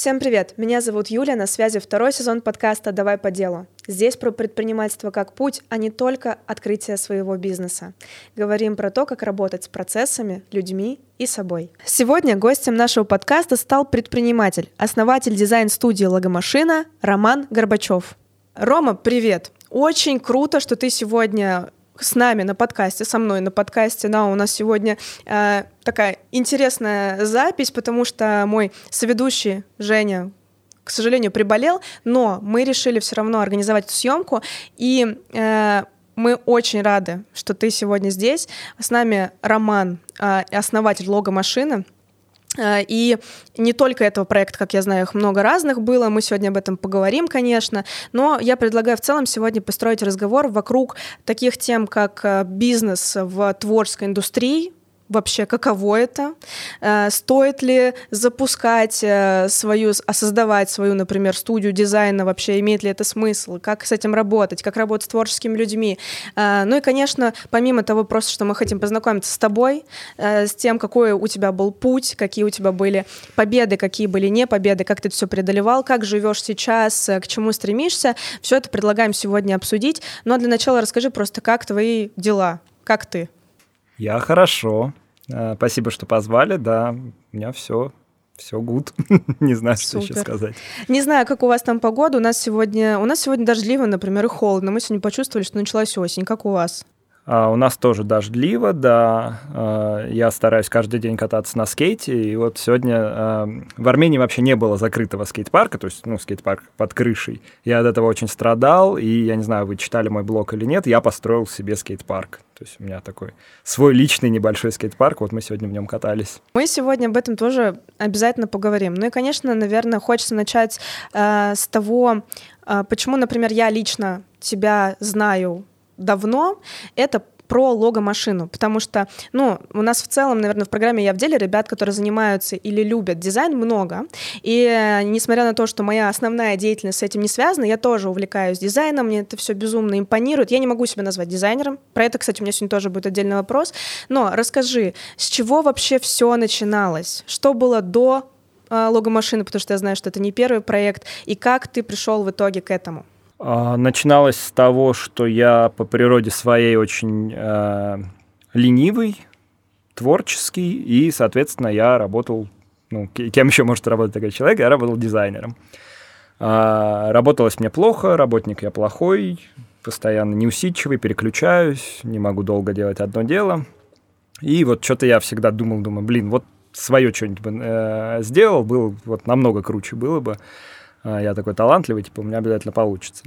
Всем привет! Меня зовут Юля, на связи второй сезон подкаста «Давай по делу». Здесь про предпринимательство как путь, а не только открытие своего бизнеса. Говорим про то, как работать с процессами, людьми и собой. Сегодня гостем нашего подкаста стал предприниматель, основатель дизайн-студии «Логомашина» Роман Горбачев. Рома, привет! Очень круто, что ты сегодня с нами на подкасте, со мной на подкасте. Да, у нас сегодня э, такая интересная запись, потому что мой соведущий Женя, к сожалению, приболел, но мы решили все равно организовать эту съемку, и э, мы очень рады, что ты сегодня здесь. С нами Роман, э, основатель лого-машины. Э, и не только этого проекта, как я знаю, их много разных было, мы сегодня об этом поговорим, конечно, но я предлагаю в целом сегодня построить разговор вокруг таких тем, как э, бизнес в творческой индустрии, вообще, каково это, э, стоит ли запускать э, свою, а создавать свою, например, студию дизайна, вообще имеет ли это смысл, как с этим работать, как работать с творческими людьми. Э, ну и, конечно, помимо того просто, что мы хотим познакомиться с тобой, с тем, какой у тебя был путь, какие у тебя были победы, какие были не победы, как ты это все преодолевал, как живешь сейчас, к чему стремишься, все это предлагаем сегодня обсудить. Но для начала расскажи просто, как твои дела, как ты? Я хорошо. Э, спасибо, что позвали. Да, у меня все все гуд. не знаю, что еще сказать. Не знаю, как у вас там погода. У нас сегодня, у нас сегодня дождливо, например, и холодно. Мы сегодня почувствовали, что началась осень. Как у вас? А, у нас тоже дождливо, да. А, я стараюсь каждый день кататься на скейте. И вот сегодня а, в Армении вообще не было закрытого скейт-парка, то есть, ну, скейт-парк под крышей. Я от этого очень страдал, и я не знаю, вы читали мой блог или нет, я построил себе скейт-парк. То есть у меня такой свой личный небольшой скейт-парк, вот мы сегодня в нем катались. Мы сегодня об этом тоже обязательно поговорим. Ну и, конечно, наверное, хочется начать э, с того, э, почему, например, я лично тебя знаю давно, это про лого-машину, потому что, ну, у нас в целом, наверное, в программе «Я в деле» ребят, которые занимаются или любят дизайн, много, и э, несмотря на то, что моя основная деятельность с этим не связана, я тоже увлекаюсь дизайном, мне это все безумно импонирует, я не могу себя назвать дизайнером, про это, кстати, у меня сегодня тоже будет отдельный вопрос, но расскажи, с чего вообще все начиналось, что было до э, лого-машины, потому что я знаю, что это не первый проект, и как ты пришел в итоге к этому? А, начиналось с того, что я по природе своей очень э, ленивый, творческий, и, соответственно, я работал, ну, кем еще может работать такой человек, я работал дизайнером. А, работалось мне плохо, работник я плохой, постоянно неусидчивый, переключаюсь, не могу долго делать одно дело. И вот что-то я всегда думал, думаю, блин, вот свое что-нибудь бы э, сделал, было вот намного круче было бы. А, я такой талантливый, типа, у меня обязательно получится.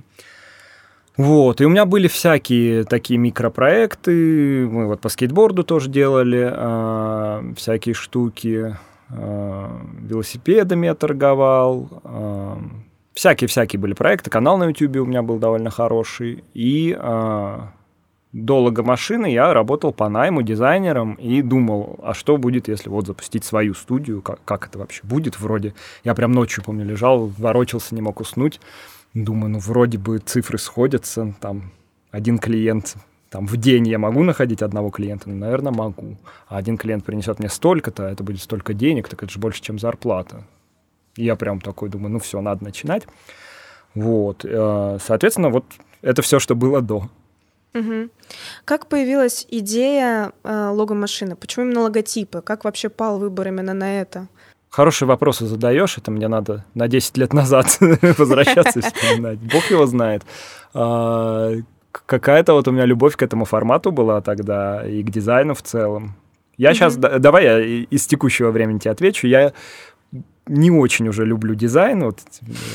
Вот, и у меня были всякие такие микропроекты, мы вот по скейтборду тоже делали э, всякие штуки, э, велосипедами я торговал, э, всякие-всякие были проекты, канал на YouTube у меня был довольно хороший, и до логомашины я работал по найму дизайнером и думал, а что будет, если вот запустить свою студию, как, как это вообще будет вроде. Я прям ночью, помню, лежал, ворочался, не мог уснуть. Думаю, ну вроде бы цифры сходятся, там один клиент там в день я могу находить одного клиента? Ну, наверное, могу. А один клиент принесет мне столько-то, это будет столько денег, так это же больше, чем зарплата. И я прям такой думаю, ну все, надо начинать. Вот. Э, соответственно, вот это все, что было до. Угу. Как появилась идея э, лого-машины? Почему именно логотипы? Как вообще пал выбор именно на это? Хорошие вопросы задаешь, это мне надо на 10 лет назад возвращаться и вспоминать. Бог его знает. А, какая-то вот у меня любовь к этому формату была тогда и к дизайну в целом. Я сейчас, давай я из текущего времени тебе отвечу. Я не очень уже люблю дизайн. Вот,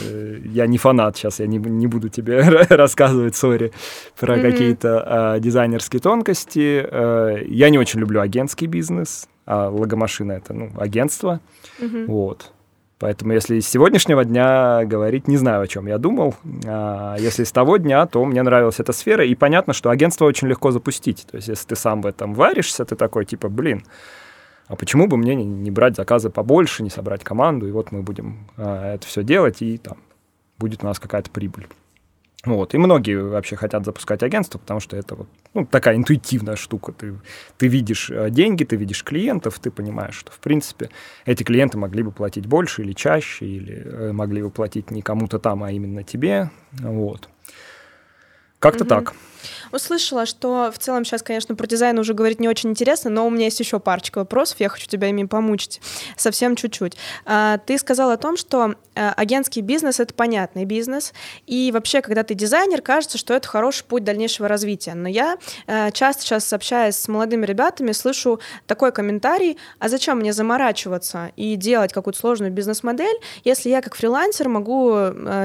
э, я не фанат сейчас, я не, не буду тебе рассказывать, сори, про mm-hmm. какие-то э, дизайнерские тонкости. Э, я не очень люблю агентский бизнес, а логомашина это ну, агентство. Mm-hmm. Вот. Поэтому если из сегодняшнего дня говорить, не знаю, о чем я думал. А если с того дня, то мне нравилась эта сфера. И понятно, что агентство очень легко запустить. То есть если ты сам в этом варишься, ты такой типа, блин, а почему бы мне не, брать заказы побольше, не собрать команду, и вот мы будем а, это все делать, и там будет у нас какая-то прибыль. Вот. И многие вообще хотят запускать агентство, потому что это вот ну, такая интуитивная штука. Ты, ты видишь э, деньги, ты видишь клиентов, ты понимаешь, что, в принципе, эти клиенты могли бы платить больше или чаще, или э, могли бы платить не кому-то там, а именно тебе. Вот. Как-то угу. так. Услышала, что в целом сейчас, конечно, про дизайн уже говорить не очень интересно, но у меня есть еще парочка вопросов, я хочу тебя ими помучить совсем чуть-чуть. А, ты сказал о том, что а, агентский бизнес — это понятный бизнес, и вообще, когда ты дизайнер, кажется, что это хороший путь дальнейшего развития. Но я а, часто сейчас, общаясь с молодыми ребятами, слышу такой комментарий, а зачем мне заморачиваться и делать какую-то сложную бизнес-модель, если я как фрилансер могу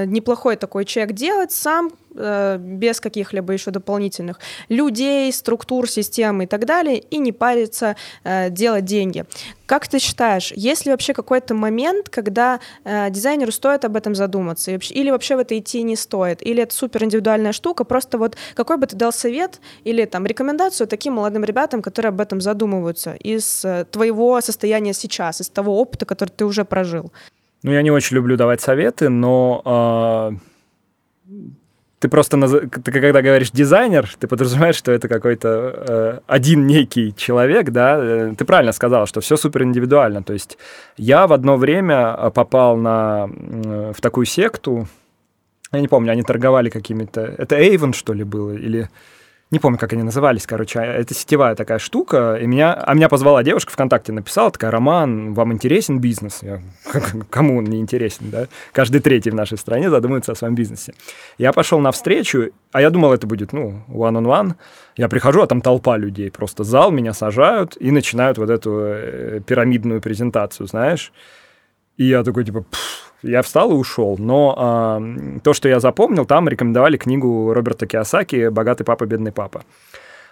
неплохой такой чек делать сам, Э, без каких-либо еще дополнительных людей, структур, систем и так далее, и не париться э, делать деньги. Как ты считаешь, есть ли вообще какой-то момент, когда э, дизайнеру стоит об этом задуматься, или вообще в это идти не стоит, или это супер индивидуальная штука, просто вот какой бы ты дал совет или там рекомендацию таким молодым ребятам, которые об этом задумываются из э, твоего состояния сейчас, из того опыта, который ты уже прожил? Ну, я не очень люблю давать советы, но э, ты просто, наз... ты когда говоришь дизайнер, ты подразумеваешь, что это какой-то э, один некий человек, да, э, ты правильно сказал, что все супер индивидуально, то есть я в одно время э, попал на, в такую секту, я не помню, они торговали какими-то, это Avon, что ли, было, или не помню, как они назывались, короче, а, это сетевая такая штука, и меня, а меня позвала девушка ВКонтакте, написала, такая, Роман, вам интересен бизнес? Я, кому он не интересен, да? Каждый третий в нашей стране задумывается о своем бизнесе. Я пошел на встречу, а я думал, это будет, ну, one-on-one. -on -one. Я прихожу, а там толпа людей, просто зал, меня сажают и начинают вот эту э, пирамидную презентацию, знаешь? И я такой, типа, я встал и ушел. Но э, то, что я запомнил, там рекомендовали книгу Роберта Киосаки «Богатый папа, бедный папа».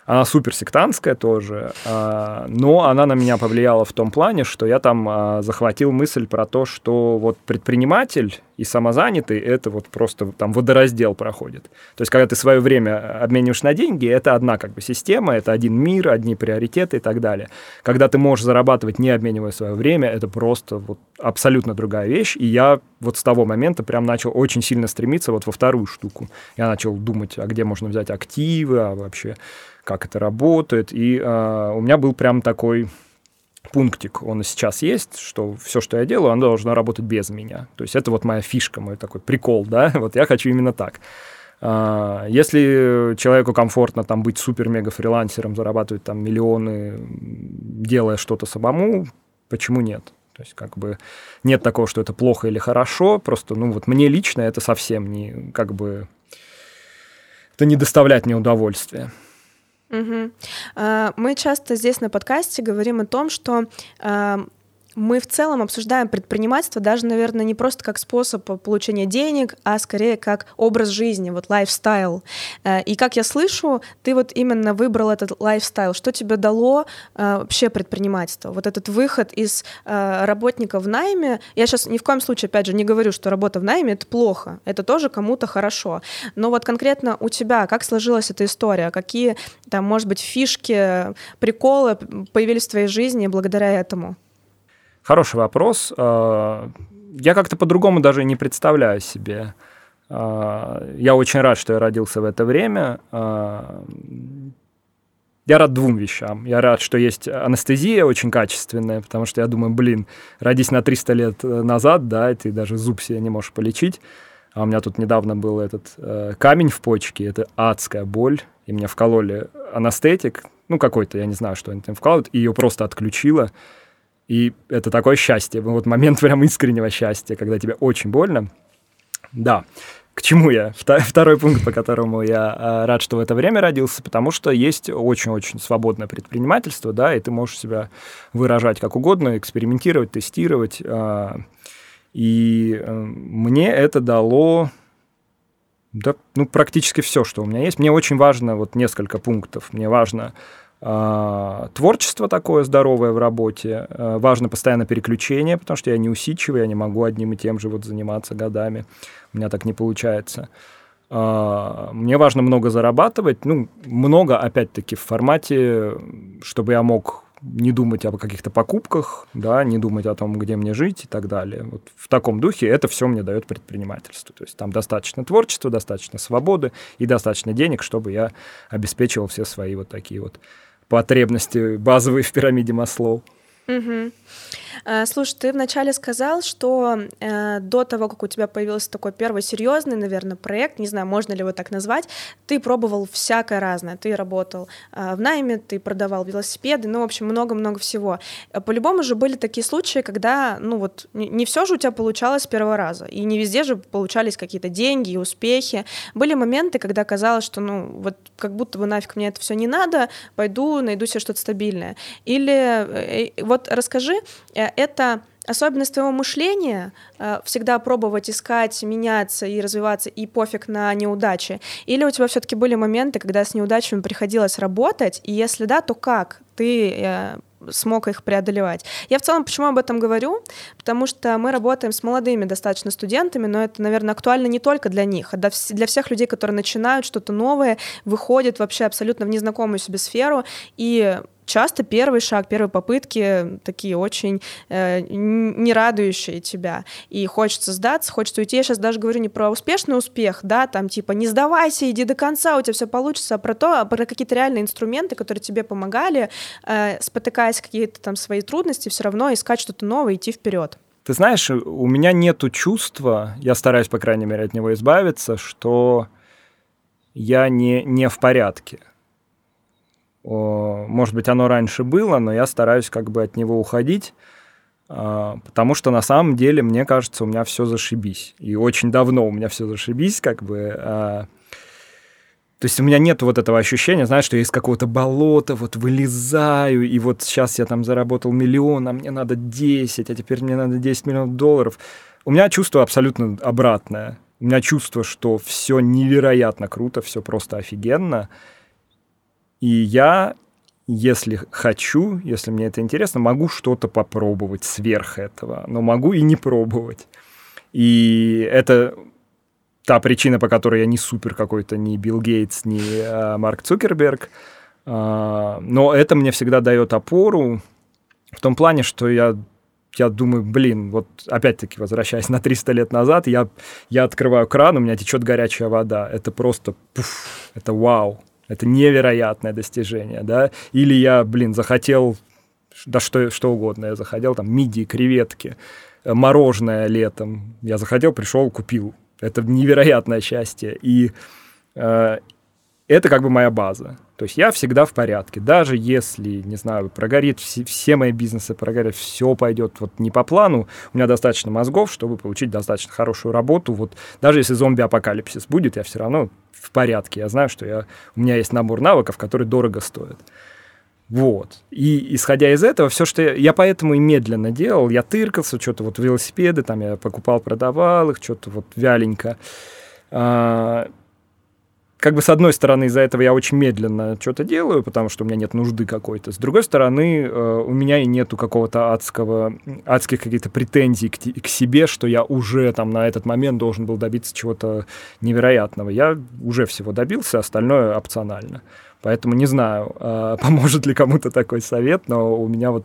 Она супер сектантская тоже, а, но она на меня повлияла в том плане, что я там а, захватил мысль про то, что вот предприниматель и самозанятый — это вот просто там водораздел проходит. То есть когда ты свое время обмениваешь на деньги, это одна как бы система, это один мир, одни приоритеты и так далее. Когда ты можешь зарабатывать, не обменивая свое время, это просто вот абсолютно другая вещь. И я вот с того момента прям начал очень сильно стремиться вот во вторую штуку. Я начал думать, а где можно взять активы, а вообще как это работает. И э, у меня был прям такой пунктик, он сейчас есть, что все, что я делаю, оно должно работать без меня. То есть это вот моя фишка, мой такой прикол, да, вот я хочу именно так. А, если человеку комфортно там быть супер-мега-фрилансером, зарабатывать там миллионы, делая что-то самому, почему нет? То есть как бы нет такого, что это плохо или хорошо, просто, ну вот мне лично это совсем не, как бы, это не доставляет мне удовольствия. Угу. Мы часто здесь на подкасте говорим о том, что а, мы в целом обсуждаем предпринимательство даже, наверное, не просто как способ получения денег, а скорее как образ жизни, вот лайфстайл. Э, и как я слышу, ты вот именно выбрал этот лайфстайл. Что тебе дало э, вообще предпринимательство? Вот этот выход из э, работника в найме. Я сейчас ни в коем случае, опять же, не говорю, что работа в найме — это плохо. Это тоже кому-то хорошо. Но вот конкретно у тебя как сложилась эта история? Какие там, может быть, фишки, приколы появились в твоей жизни благодаря этому? Хороший вопрос. А, я как-то по-другому даже не представляю себе. А, я очень рад, что я родился в это время. А, я рад двум вещам. Я рад, что есть анестезия очень качественная, потому что я думаю, блин, родись на 300 лет назад, да, ты даже зуб себе не можешь полечить. А у меня тут недавно был этот э, камень в почке, это адская боль, и мне вкололи анестетик, ну какой-то, я не знаю, что они там вкалывают, и ее просто отключило. И это такое счастье, вот момент прям искреннего счастья, когда тебе очень больно. Да, к чему я? Второй пункт, по которому я а, рад, что в это время родился, потому что есть очень-очень свободное предпринимательство, да, и ты можешь себя выражать как угодно, экспериментировать, тестировать. А, и э, мне это дало да, ну, практически все, что у меня есть. Мне очень важно вот несколько пунктов. Мне важно творчество такое здоровое в работе, а, важно постоянно переключение, потому что я не усидчивый, я не могу одним и тем же вот заниматься годами, у меня так не получается. А, мне важно много зарабатывать, ну, много, опять-таки, в формате, чтобы я мог не думать о каких-то покупках, да, не думать о том, где мне жить и так далее. Вот в таком духе это все мне дает предпринимательство. То есть там достаточно творчества, достаточно свободы и достаточно денег, чтобы я обеспечивал все свои вот такие вот потребности базовые в пирамиде Маслоу. Угу. Слушай, ты вначале сказал, что э, до того, как у тебя появился такой первый серьезный, наверное, проект, не знаю, можно ли его так назвать, ты пробовал всякое разное. Ты работал э, в найме, ты продавал велосипеды, ну, в общем, много-много всего. По-любому же были такие случаи, когда, ну, вот, не, все же у тебя получалось с первого раза, и не везде же получались какие-то деньги и успехи. Были моменты, когда казалось, что, ну, вот, как будто бы нафиг мне это все не надо, пойду, найду себе что-то стабильное. Или э вот расскажи, э, это особенность твоего мышления э, всегда пробовать искать, меняться и развиваться, и пофиг на неудачи? Или у тебя все-таки были моменты, когда с неудачами приходилось работать, и если да, то как ты э, смог их преодолевать. Я в целом почему об этом говорю? Потому что мы работаем с молодыми достаточно студентами, но это, наверное, актуально не только для них, а для всех людей, которые начинают что-то новое, выходят вообще абсолютно в незнакомую себе сферу, и часто первый шаг, первые попытки такие очень э, не радующие тебя. И хочется сдаться, хочется уйти. Я сейчас даже говорю не про успешный успех, да, там типа не сдавайся, иди до конца, у тебя все получится, а про то, а про какие-то реальные инструменты, которые тебе помогали, э, спотыкаясь какие-то там свои трудности, все равно искать что-то новое, идти вперед. Ты знаешь, у меня нету чувства, я стараюсь, по крайней мере, от него избавиться, что я не, не в порядке может быть, оно раньше было, но я стараюсь как бы от него уходить, а, потому что на самом деле, мне кажется, у меня все зашибись. И очень давно у меня все зашибись, как бы. А. То есть у меня нет вот этого ощущения, знаешь, что я из какого-то болота вот вылезаю, и вот сейчас я там заработал миллион, а мне надо 10, а теперь мне надо 10 миллионов долларов. У меня чувство абсолютно обратное. У меня чувство, что все невероятно круто, все просто офигенно. И я, если хочу, если мне это интересно, могу что-то попробовать сверх этого, но могу и не пробовать. И это та причина, по которой я не супер какой-то, ни Билл Гейтс, ни а, Марк Цукерберг. А, но это мне всегда дает опору в том плане, что я я думаю, блин, вот опять-таки возвращаясь на 300 лет назад, я, я открываю кран, у меня течет горячая вода. Это просто, пуф, это вау. Это невероятное достижение, да. Или я, блин, захотел, да что, что угодно, я захотел там мидии, креветки, э, мороженое летом. Я захотел, пришел, купил. Это невероятное счастье. И э, это как бы моя база. То есть я всегда в порядке. Даже если, не знаю, прогорит все, все мои бизнесы, прогорит, все пойдет вот не по плану, у меня достаточно мозгов, чтобы получить достаточно хорошую работу. Вот даже если зомби-апокалипсис будет, я все равно в порядке. Я знаю, что я, у меня есть набор навыков, которые дорого стоят. Вот. И исходя из этого, все, что я, я поэтому и медленно делал, я тыркался, что-то вот велосипеды, там я покупал, продавал их, что-то вот вяленько. А, как бы с одной стороны из-за этого я очень медленно что-то делаю, потому что у меня нет нужды какой-то. С другой стороны, э, у меня и нету какого-то адского, адских каких-то претензий к, к себе, что я уже там на этот момент должен был добиться чего-то невероятного. Я уже всего добился, остальное опционально. Поэтому не знаю, э, поможет ли кому-то такой совет, но у меня вот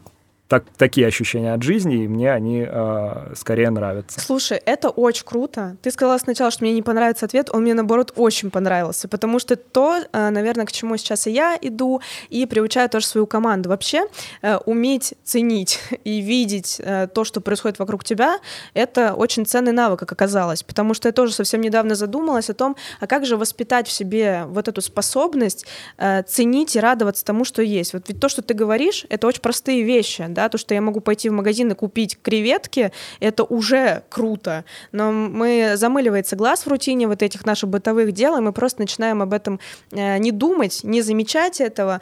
так, такие ощущения от жизни, и мне они э, скорее нравятся. Слушай, это очень круто. Ты сказала сначала, что мне не понравится ответ, он мне, наоборот, очень понравился, потому что то, э, наверное, к чему сейчас и я иду, и приучаю тоже свою команду. Вообще, э, уметь ценить и видеть э, то, что происходит вокруг тебя, это очень ценный навык, как оказалось, потому что я тоже совсем недавно задумалась о том, а как же воспитать в себе вот эту способность э, ценить и радоваться тому, что есть. Вот ведь то, что ты говоришь, это очень простые вещи, да, то, что я могу пойти в магазин и купить креветки, это уже круто, но мы замыливается глаз в рутине вот этих наших бытовых дел, и мы просто начинаем об этом э, не думать, не замечать этого,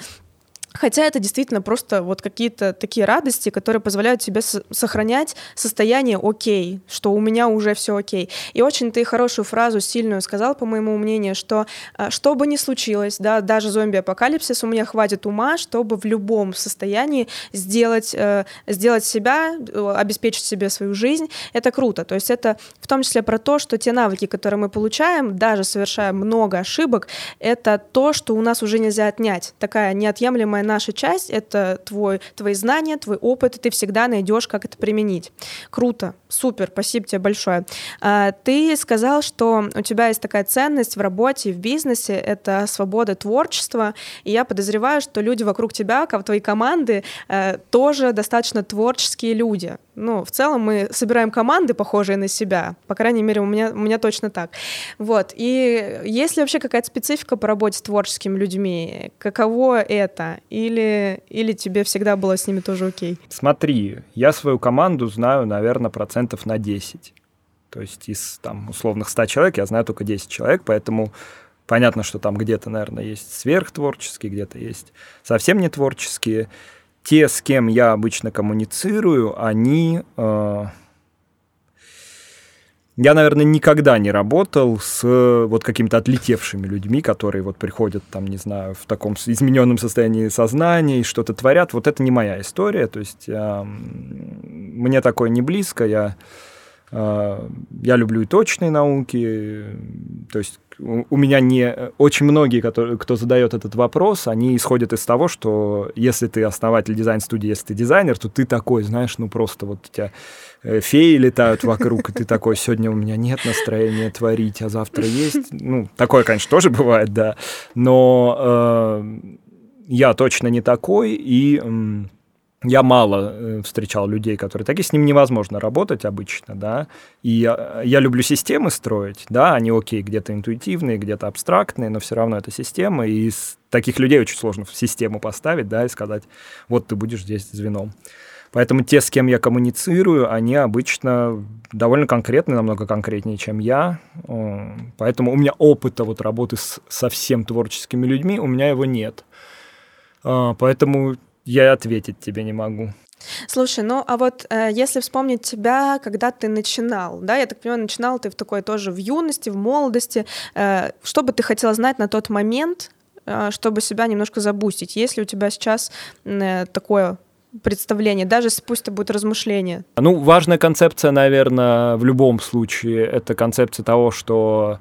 Хотя это действительно просто вот какие-то такие радости, которые позволяют тебе сохранять состояние окей, что у меня уже все окей. И очень ты хорошую фразу сильную сказал, по моему мнению, что а, что бы ни случилось, да, даже зомби-апокалипсис, у меня хватит ума, чтобы в любом состоянии сделать, э, сделать себя, э, обеспечить себе свою жизнь. Это круто. То есть это в том числе про то, что те навыки, которые мы получаем, даже совершая много ошибок, это то, что у нас уже нельзя отнять. Такая неотъемлемая наша часть — это твой, твои знания, твой опыт, и ты всегда найдешь, как это применить. Круто, супер, спасибо тебе большое. А, ты сказал, что у тебя есть такая ценность в работе в бизнесе — это свобода творчества, и я подозреваю, что люди вокруг тебя, как твои команды, э, тоже достаточно творческие люди. Ну, в целом мы собираем команды, похожие на себя. По крайней мере, у меня, у меня точно так. Вот. И есть ли вообще какая-то специфика по работе с творческими людьми? Каково это? Или, или тебе всегда было с ними тоже окей? Смотри, я свою команду знаю, наверное, процентов на 10. То есть из там условных 100 человек я знаю только 10 человек, поэтому понятно, что там где-то, наверное, есть сверхтворческие, где-то есть совсем не творческие те, с кем я обычно коммуницирую, они... Э, я, наверное, никогда не работал с вот какими-то отлетевшими людьми, которые вот приходят, там, не знаю, в таком измененном состоянии сознания и что-то творят. Вот это не моя история, то есть э, мне такое не близко, я, э, я люблю и точные науки, то есть у меня не... Очень многие, которые, кто задает этот вопрос, они исходят из того, что если ты основатель дизайн-студии, если ты дизайнер, то ты такой, знаешь, ну просто вот у тебя э, феи летают вокруг, и ты такой, сегодня у меня нет настроения творить, а завтра есть. Ну, такое, конечно, тоже бывает, да. Но э, я точно не такой, и... Э, я мало э, встречал людей, которые такие, с ним невозможно работать обычно, да, и я, я люблю системы строить, да, они окей, где-то интуитивные, где-то абстрактные, но все равно это система, и таких людей очень сложно в систему поставить, да, и сказать, вот ты будешь здесь звеном. Поэтому те, с кем я коммуницирую, они обычно довольно конкретные, намного конкретнее, чем я. Поэтому у меня опыта вот работы с совсем творческими людьми, у меня его нет. А, поэтому я ответить тебе не могу. Слушай, ну а вот э, если вспомнить тебя, когда ты начинал, да, я так понимаю, начинал ты в такой тоже в юности, в молодости, э, что бы ты хотела знать на тот момент, э, чтобы себя немножко забустить? Есть ли у тебя сейчас э, такое представление, даже пусть это будет размышление? Ну, важная концепция, наверное, в любом случае, это концепция того, что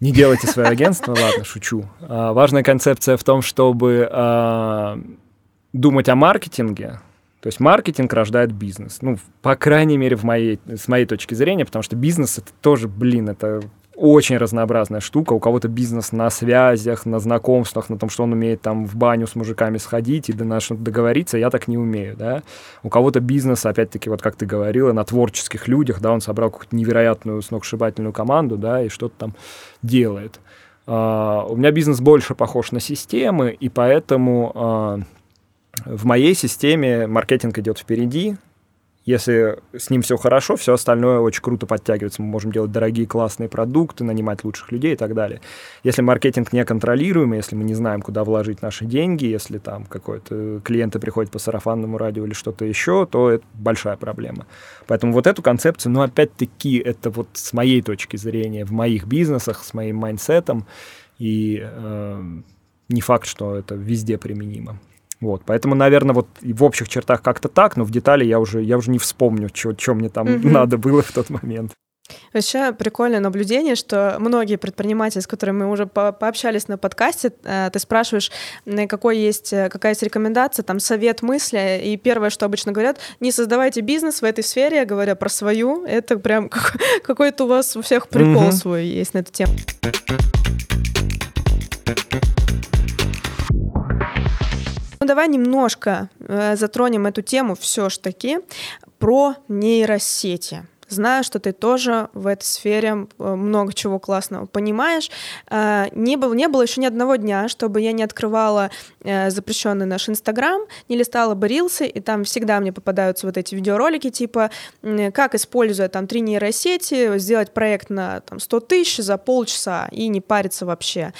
не делайте свое агентство, ладно, шучу. А, важная концепция в том, чтобы а, думать о маркетинге. То есть маркетинг рождает бизнес. Ну, по крайней мере, в моей, с моей точки зрения, потому что бизнес это тоже, блин, это очень разнообразная штука. У кого-то бизнес на связях, на знакомствах, на том, что он умеет там в баню с мужиками сходить и до нас договориться. Я так не умею, да. У кого-то бизнес, опять-таки, вот как ты говорила, на творческих людях, да, он собрал какую-то невероятную сногсшибательную команду, да, и что-то там делает. Uh, у меня бизнес больше похож на системы, и поэтому uh, в моей системе маркетинг идет впереди, если с ним все хорошо, все остальное очень круто подтягивается. Мы можем делать дорогие классные продукты, нанимать лучших людей и так далее. Если маркетинг не контролируемый, если мы не знаем, куда вложить наши деньги, если там какой-то клиенты приходят по сарафанному радио или что-то еще, то это большая проблема. Поэтому вот эту концепцию, ну опять-таки, это вот с моей точки зрения, в моих бизнесах, с моим майндсетом, и э, не факт, что это везде применимо. Вот, поэтому, наверное, вот в общих чертах как-то так, но в детали я уже, я уже не вспомню, что мне там mm-hmm. надо было в тот момент. Вообще прикольное наблюдение, что многие предприниматели, с которыми мы уже по пообщались на подкасте, э, ты спрашиваешь, какой есть, э, какая есть рекомендация, там совет мысли, и первое, что обычно говорят, не создавайте бизнес в этой сфере, говоря про свою, это прям какой-то у вас у всех прикол mm-hmm. свой есть на эту тему. Давай немножко э, затронем эту тему все ж таки про нейросети. Знаю, что ты тоже в этой сфере э, много чего классного понимаешь. Э, не, было, не было еще ни одного дня, чтобы я не открывала э, запрещенный наш Инстаграм, не листала бы рилсы, и там всегда мне попадаются вот эти видеоролики, типа, как, используя там три нейросети, сделать проект на там, 100 тысяч за полчаса и не париться вообще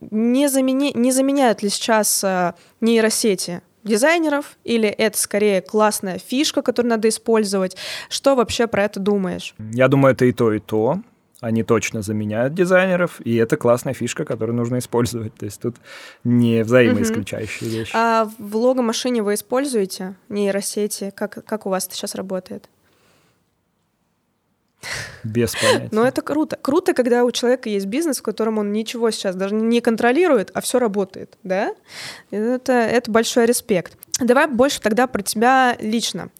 не, замени... не заменяют ли сейчас э, нейросети дизайнеров, или это скорее классная фишка, которую надо использовать? Что вообще про это думаешь? Я думаю, это и то, и то. Они точно заменяют дизайнеров, и это классная фишка, которую нужно использовать. То есть тут не взаимоисключающие угу. вещи. А в логомашине вы используете нейросети? Как, как у вас это сейчас работает? Без понятия. Но это круто. Круто, когда у человека есть бизнес, в котором он ничего сейчас даже не контролирует, а все работает, да? Это, это большой респект. Давай больше тогда про тебя лично.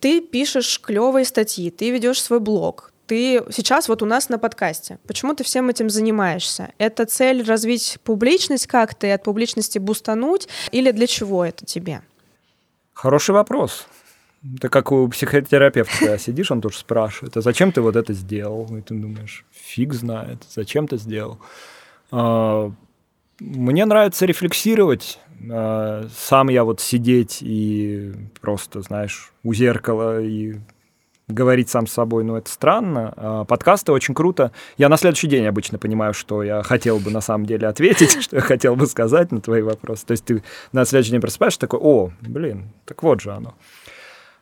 Ты пишешь клевые статьи, ты ведешь свой блог, ты сейчас вот у нас на подкасте. Почему ты всем этим занимаешься? Это цель развить публичность как-то и от публичности бустануть? Или для чего это тебе? Хороший вопрос. Это как у психотерапевта, когда сидишь, он тоже спрашивает, а зачем ты вот это сделал? И ты думаешь, фиг знает, зачем ты сделал? А, мне нравится рефлексировать. А, сам я вот сидеть и просто, знаешь, у зеркала и говорить сам с собой, ну, это странно. А подкасты очень круто. Я на следующий день обычно понимаю, что я хотел бы на самом деле ответить, что я хотел бы сказать на твои вопросы. То есть ты на следующий день просыпаешься такой, о, блин, так вот же оно.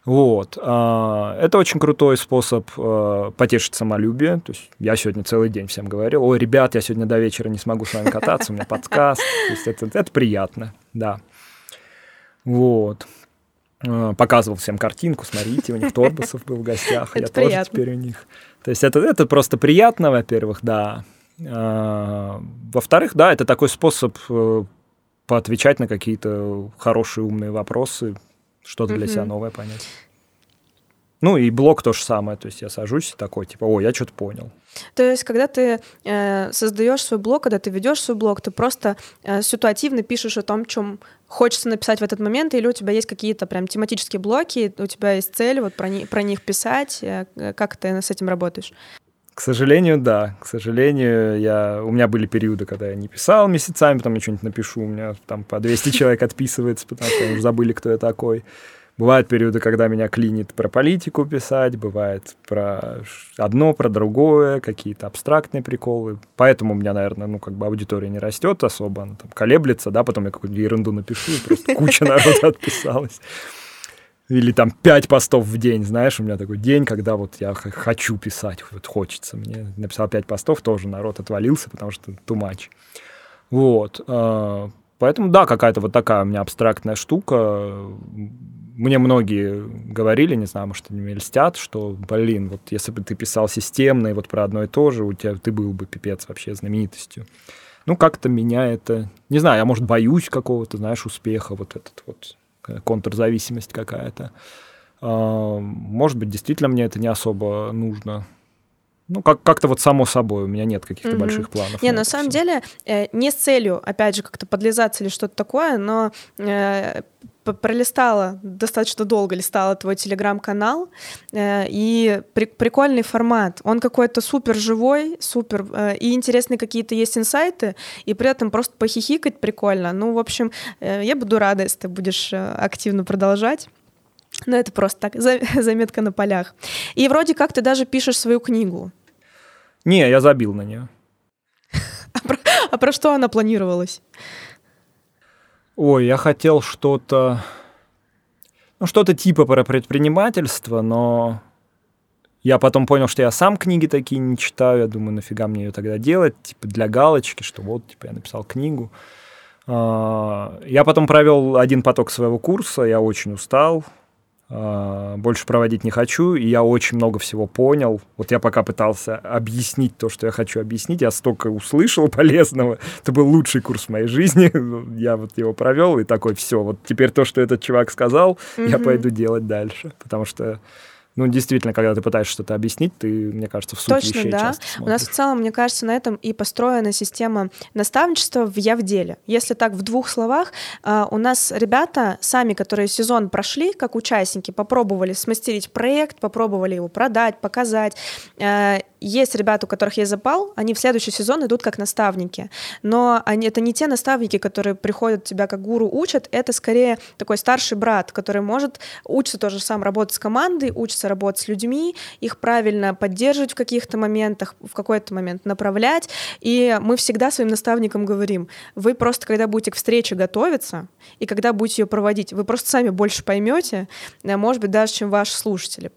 Вот. А, это очень крутой способ а, потешить самолюбие. То есть я сегодня целый день всем говорил, ой, ребят, я сегодня до вечера не смогу с вами кататься, у меня подкаст. То есть это, это приятно, да. Вот. А, показывал всем картинку, смотрите, у них Торбусов был в гостях, я тоже теперь у них. То есть это, это просто приятно, во-первых, да. Во-вторых, да, это такой способ э, поотвечать на какие-то хорошие умные вопросы, что-то для себя новое понять. Ну и блог то же самое, то есть я сажусь такой, типа, о, я что-то понял. То есть, когда ты э, создаешь свой блог, когда ты ведешь свой блог, ты просто э, ситуативно пишешь о том, чем хочется написать в этот момент, или у тебя есть какие-то прям тематические блоки, у тебя есть цель вот про, них, про них писать, э, как ты с этим работаешь? К сожалению, да. К сожалению, я... у меня были периоды, когда я не писал месяцами, потом я что-нибудь напишу, у меня там по 200 человек отписывается, потому что они забыли, кто я такой. Бывают периоды, когда меня клинит про политику писать, бывает про одно, про другое, какие-то абстрактные приколы. Поэтому у меня, наверное, ну, как бы аудитория не растет особо, она там колеблется, да, потом я какую-нибудь ерунду напишу, и просто куча народа отписалась. Или там пять постов в день, знаешь, у меня такой день, когда вот я хочу писать, вот хочется. Мне написал пять постов, тоже народ отвалился, потому что much. Вот. А, поэтому, да, какая-то вот такая у меня абстрактная штука мне многие говорили, не знаю, может, они мне льстят, что, блин, вот если бы ты писал системно и вот про одно и то же, у тебя ты был бы пипец вообще знаменитостью. Ну, как-то меня это... Не знаю, я, может, боюсь какого-то, знаешь, успеха, вот этот вот э, контрзависимость какая-то. А, может быть, действительно мне это не особо нужно. Ну, как- как-то вот само собой, у меня нет каких-то mm-hmm. больших планов. Не, на, на самом все. деле, э, не с целью, опять же, как-то подлизаться или что-то такое, но э, пролистала, достаточно долго листала твой телеграм-канал, э, и при, прикольный формат. Он какой-то супер живой, супер, э, и интересные какие-то есть инсайты, и при этом просто похихикать прикольно. Ну, в общем, э, я буду рада, если ты будешь э, активно продолжать. Но это просто так, заметка на полях. И вроде как ты даже пишешь свою книгу. Не, я забил на нее. а, про, а про что она планировалась? Ой, я хотел что-то... Ну, что-то типа про предпринимательство, но я потом понял, что я сам книги такие не читаю. Я думаю, нафига мне ее тогда делать? Типа для галочки, что вот, типа, я написал книгу. А, я потом провел один поток своего курса, я очень устал, больше проводить не хочу, и я очень много всего понял. Вот я пока пытался объяснить то, что я хочу объяснить, я столько услышал полезного. Это был лучший курс в моей жизни. Я вот его провел, и такой, все, вот теперь то, что этот чувак сказал, mm-hmm. я пойду делать дальше. Потому что ну, действительно, когда ты пытаешься что-то объяснить, ты, мне кажется, в суть Точно, вещей да. часто смотришь. У нас в целом, мне кажется, на этом и построена система наставничества в «Я в деле». Если так в двух словах, а, у нас ребята сами, которые сезон прошли, как участники, попробовали смастерить проект, попробовали его продать, показать, а, есть ребята, у которых есть запал, они в следующий сезон идут как наставники. Но они, это не те наставники, которые приходят тебя как гуру учат, это скорее такой старший брат, который может учиться тоже сам работать с командой, учится работать с людьми, их правильно поддерживать в каких-то моментах, в какой-то момент направлять. И мы всегда своим наставникам говорим, вы просто, когда будете к встрече готовиться, и когда будете ее проводить, вы просто сами больше поймете, э, может быть, даже, чем ваши слушатели.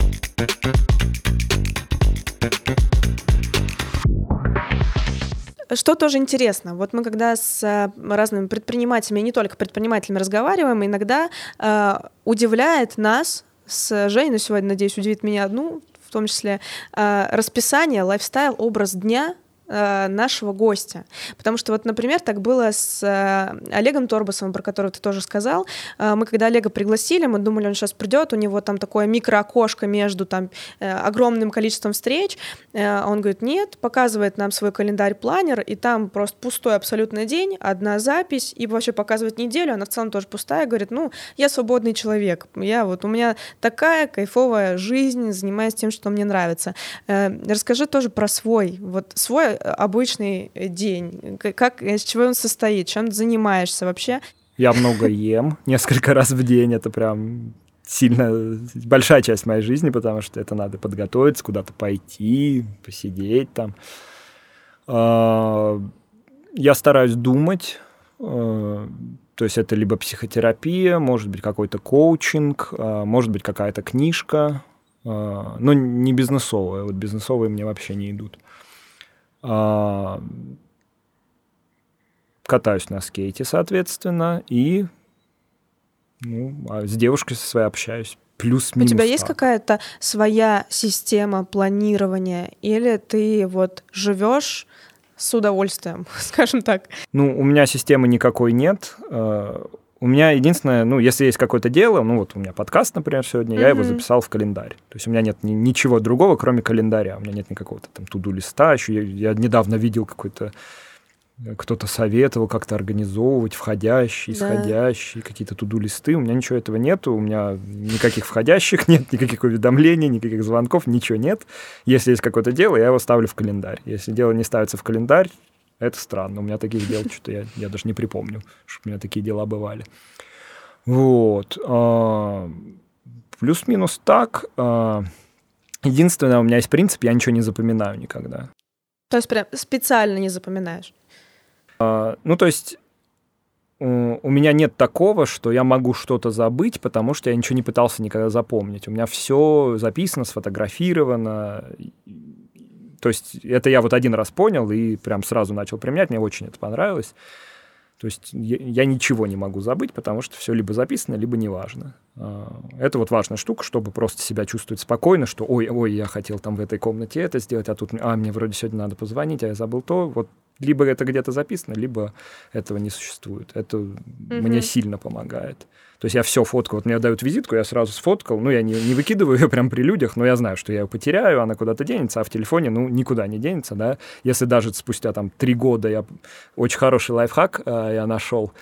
Что тоже интересно, вот мы когда с э, разными предпринимателями, не только предпринимателями разговариваем, иногда э, удивляет нас с Женей, но сегодня, надеюсь, удивит меня одну, в том числе э, расписание, лайфстайл, образ дня Э, нашего гостя. Потому что вот, например, так было с э, Олегом Торбасовым, про которого ты тоже сказал. Э, мы когда Олега пригласили, мы думали, он сейчас придет, у него там такое микроокошко между там огромным количеством встреч. Он говорит, нет, показывает нам свой календарь-планер, и там просто пустой абсолютно день, одна запись, и вообще показывает неделю, она в целом тоже пустая, говорит, ну, я свободный человек, я вот, у меня такая кайфовая жизнь, занимаюсь тем, что мне нравится. Расскажи тоже про свой, вот свой обычный день? Как, из чего он состоит? Чем ты занимаешься вообще? Я много ем, несколько раз в день. Это прям сильно большая часть моей жизни, потому что это надо подготовиться, куда-то пойти, посидеть там. А, я стараюсь думать, а, то есть это либо психотерапия, может быть какой-то коучинг, а, может быть какая-то книжка, но не бизнесовая. Вот бизнесовые мне вообще не идут. А, катаюсь на скейте, соответственно, и ну, а с девушкой со своей общаюсь. Плюс-минус. У тебя есть какая-то своя система планирования, или ты вот живешь с удовольствием, скажем так? Ну, у меня системы никакой нет. У меня единственное, ну, если есть какое-то дело, ну, вот у меня подкаст, например, сегодня, mm-hmm. я его записал в календарь. То есть у меня нет ни, ничего другого, кроме календаря. У меня нет никакого-то там туду-листа. Еще я, я недавно видел какой-то э, кто-то советовал как-то организовывать входящие, исходящие, да. какие-то туду-листы. У меня ничего этого нету, у меня никаких входящих нет, никаких уведомлений, никаких звонков, ничего нет. Если есть какое-то дело, я его ставлю в календарь. Если дело не ставится в календарь, это странно. У меня таких дел что-то я, я даже не припомню, что у меня такие дела бывали. Вот. А, плюс-минус так. А, единственное, у меня есть принцип, я ничего не запоминаю никогда. То есть прям специально не запоминаешь? А, ну, то есть у меня нет такого, что я могу что-то забыть, потому что я ничего не пытался никогда запомнить. У меня все записано, сфотографировано, то есть это я вот один раз понял и прям сразу начал применять, мне очень это понравилось. То есть я, ничего не могу забыть, потому что все либо записано, либо неважно. А, это вот важная штука, чтобы просто себя чувствовать спокойно, что ой, ой, я хотел там в этой комнате это сделать, а тут, а мне вроде сегодня надо позвонить, а я забыл то. Вот либо это где-то записано, либо этого не существует. Это mm-hmm. мне сильно помогает. То есть я все фоткаю. Вот мне дают визитку, я сразу сфоткал. Ну, я не, не выкидываю ее прям при людях, но я знаю, что я ее потеряю, она куда-то денется, а в телефоне, ну, никуда не денется, да. Если даже спустя там три года я очень хороший лайфхак э, я нашел,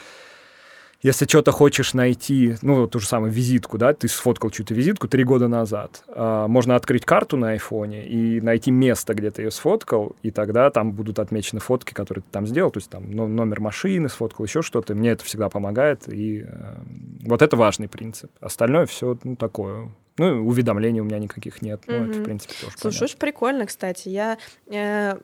если что-то хочешь найти, ну, ту же самую визитку, да, ты сфоткал чью-то визитку три года назад, а, можно открыть карту на айфоне и найти место, где ты ее сфоткал, и тогда там будут отмечены фотки, которые ты там сделал, то есть там номер машины сфоткал, еще что-то. Мне это всегда помогает, и э, вот это важный принцип. Остальное все, ну, такое, ну, уведомлений у меня никаких нет. Ну, mm-hmm. это, в принципе, тоже Слушай, понятно. прикольно, кстати. Я, э,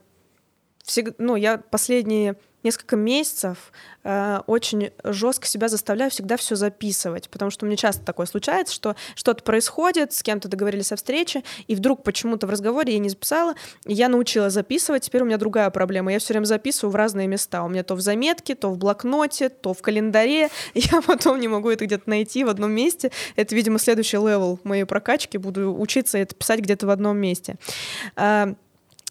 всегда, ну, я последние несколько месяцев э, очень жестко себя заставляю всегда все записывать, потому что мне часто такое случается, что что-то происходит, с кем-то договорились о встрече, и вдруг почему-то в разговоре я не записала, и я научилась записывать, теперь у меня другая проблема, я все время записываю в разные места, у меня то в заметке, то в блокноте, то в календаре, я потом не могу это где-то найти в одном месте, это, видимо, следующий level моей прокачки, буду учиться это писать где-то в одном месте. Э,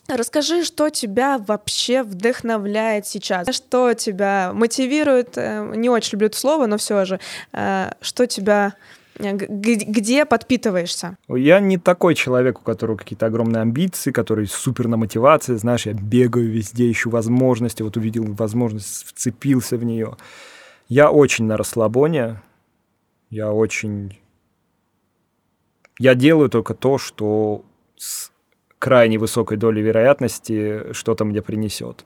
Расскажи, что тебя вообще вдохновляет сейчас, что тебя мотивирует, э, не очень люблю это слово, но все же, э, что тебя э, где подпитываешься? Я не такой человек, у которого какие-то огромные амбиции, который супер на мотивации, знаешь, я бегаю везде, ищу возможности, вот увидел возможность, вцепился в нее. Я очень на расслабоне, я очень... Я делаю только то, что крайне высокой долей вероятности что-то мне принесет.